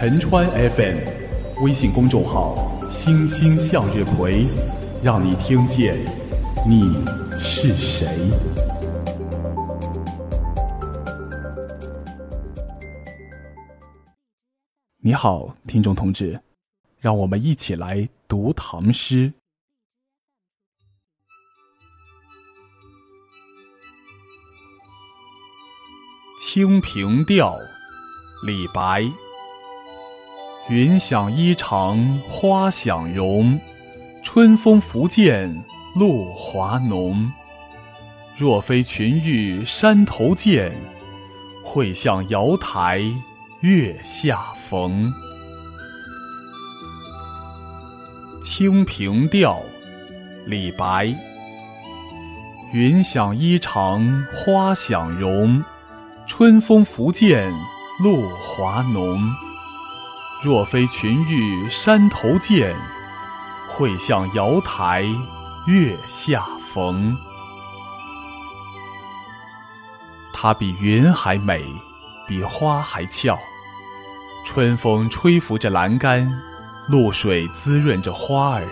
陈川 FM，微信公众号“星星向日葵”，让你听见你是谁。你好，听众同志，让我们一起来读唐诗。《清平调》李白。云想衣裳花想容，春风拂槛露华浓。若非群玉山头见，会向瑶台月下逢。《清平调》李白。云想衣裳花想容。春风拂槛露华浓，若非群玉山头见，会向瑶台月下逢。它比云还美，比花还俏。春风吹拂着栏杆，露水滋润着花儿。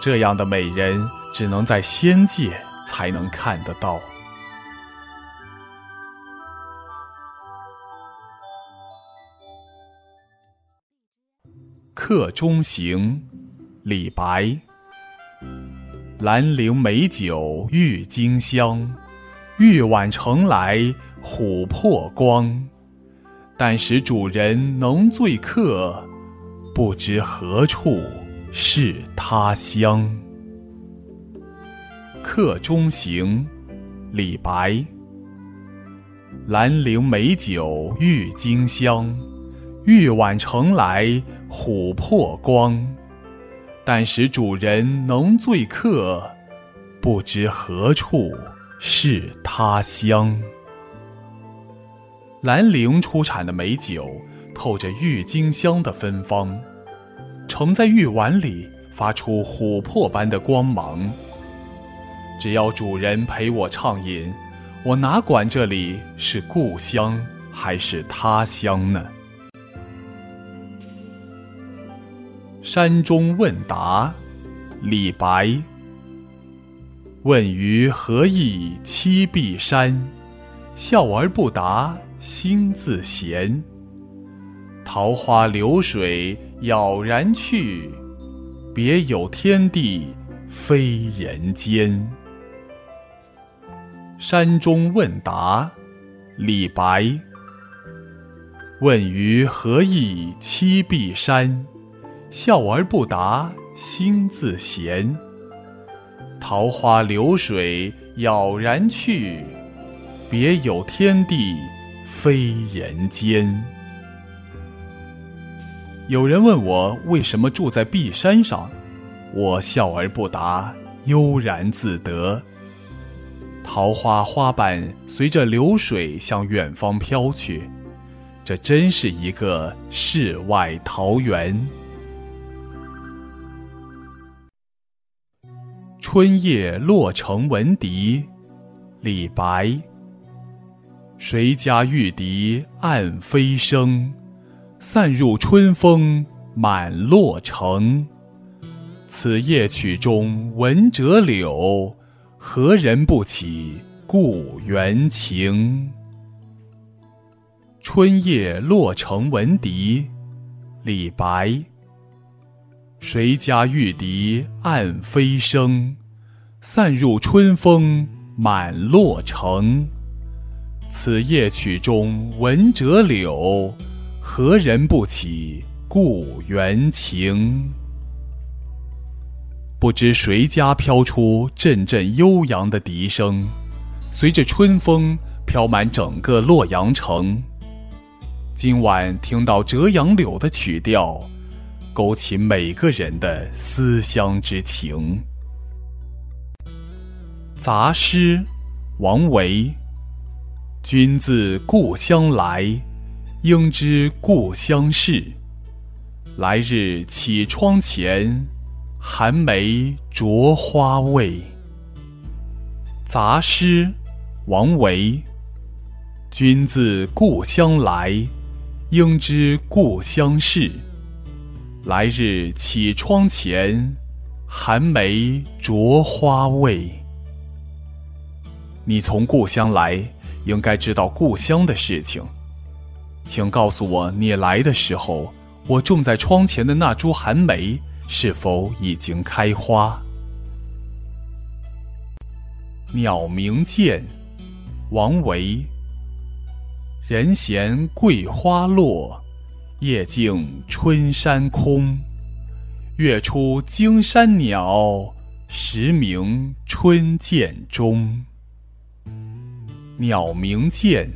这样的美人，只能在仙界才能看得到。客中行，李白。兰陵美酒郁金香，玉碗盛来琥珀光。但使主人能醉客，不知何处是他乡。客中行，李白。兰陵美酒郁金香。玉碗盛来琥珀光，但使主人能醉客，不知何处是他乡。兰陵出产的美酒透着郁金香的芬芳，盛在玉碗里发出琥珀般的光芒。只要主人陪我畅饮，我哪管这里是故乡还是他乡呢？山中问答，李白。问余何意栖碧山？笑而不答，心自闲。桃花流水杳然去，别有天地非人间。山中问答，李白。问余何意栖碧山？笑而不答，心自闲。桃花流水杳然去，别有天地非人间。有人问我为什么住在碧山上，我笑而不答，悠然自得。桃花花瓣随着流水向远方飘去，这真是一个世外桃源。春夜洛城闻笛，李白。谁家玉笛暗飞声，散入春风满洛城。此夜曲中闻折柳，何人不起故园情？春夜洛城闻笛，李白。谁家玉笛暗飞声，散入春风满洛城。此夜曲中闻折柳，何人不起故园情？不知谁家飘出阵阵悠扬的笛声，随着春风飘满整个洛阳城。今晚听到折杨柳的曲调。勾起每个人的思乡之情。杂诗，王维。君自故乡来，应知故乡事。来日绮窗前，寒梅著花未？杂诗，王维。君自故乡来，应知故乡事。来日绮窗前，寒梅着花未？你从故乡来，应该知道故乡的事情。请告诉我，你来的时候，我种在窗前的那株寒梅是否已经开花？鸟鸣涧，王维。人闲桂花落，夜静春山空。月出惊山鸟，时鸣春涧中。鸟鸣涧，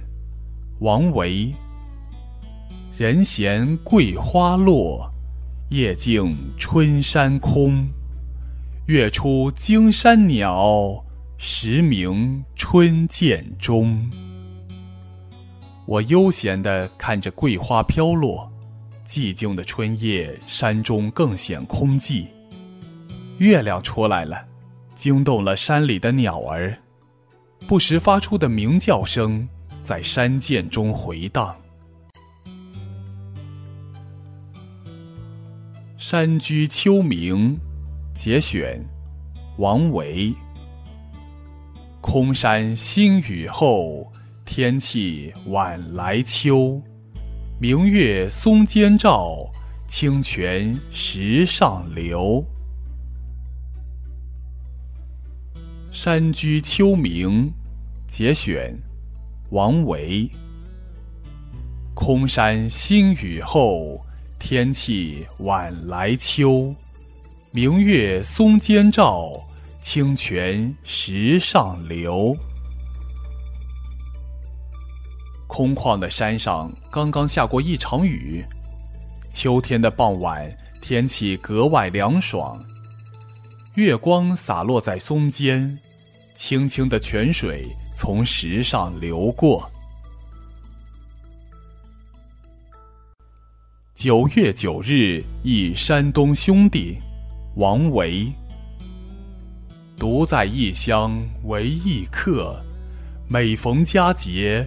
王维。人闲桂花落，夜静春山空。月出惊山鸟，时鸣春涧中。我悠闲地看着桂花飘落，寂静的春夜，山中更显空寂。月亮出来了，惊动了山里的鸟儿，不时发出的鸣叫声在山涧中回荡。《山居秋暝》节选，王维。空山新雨后，天气晚来秋。明月松间照，清泉石上流。《山居秋暝》节选，王维。空山新雨后。天气晚来秋，明月松间照，清泉石上流。空旷的山上刚刚下过一场雨，秋天的傍晚，天气格外凉爽，月光洒落在松间，清清的泉水从石上流过。九月九日忆山东兄弟，王维。独在异乡为异客，每逢佳节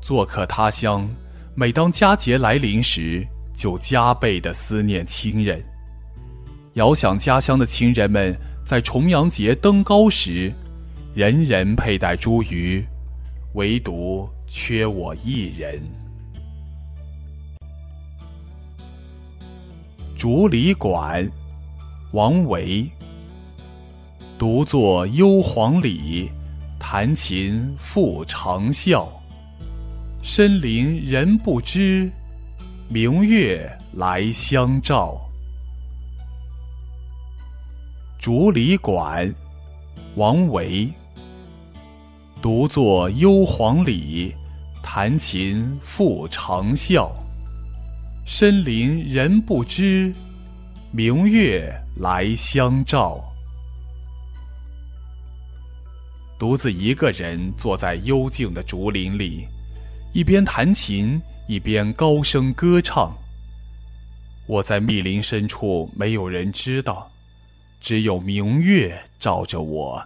做客他乡，每当佳节来临时，就加倍的思念亲人。遥想家乡的亲人们在重阳节登高时，人人佩戴茱萸，唯独缺我一人。《竹里馆》王维。独坐幽篁里，弹琴复长啸。深林人不知，明月来相照。《竹里馆》王维。独坐幽篁里，弹琴复长啸。深林人不知，明月来相照。独自一个人坐在幽静的竹林里，一边弹琴，一边高声歌唱。我在密林深处，没有人知道，只有明月照着我。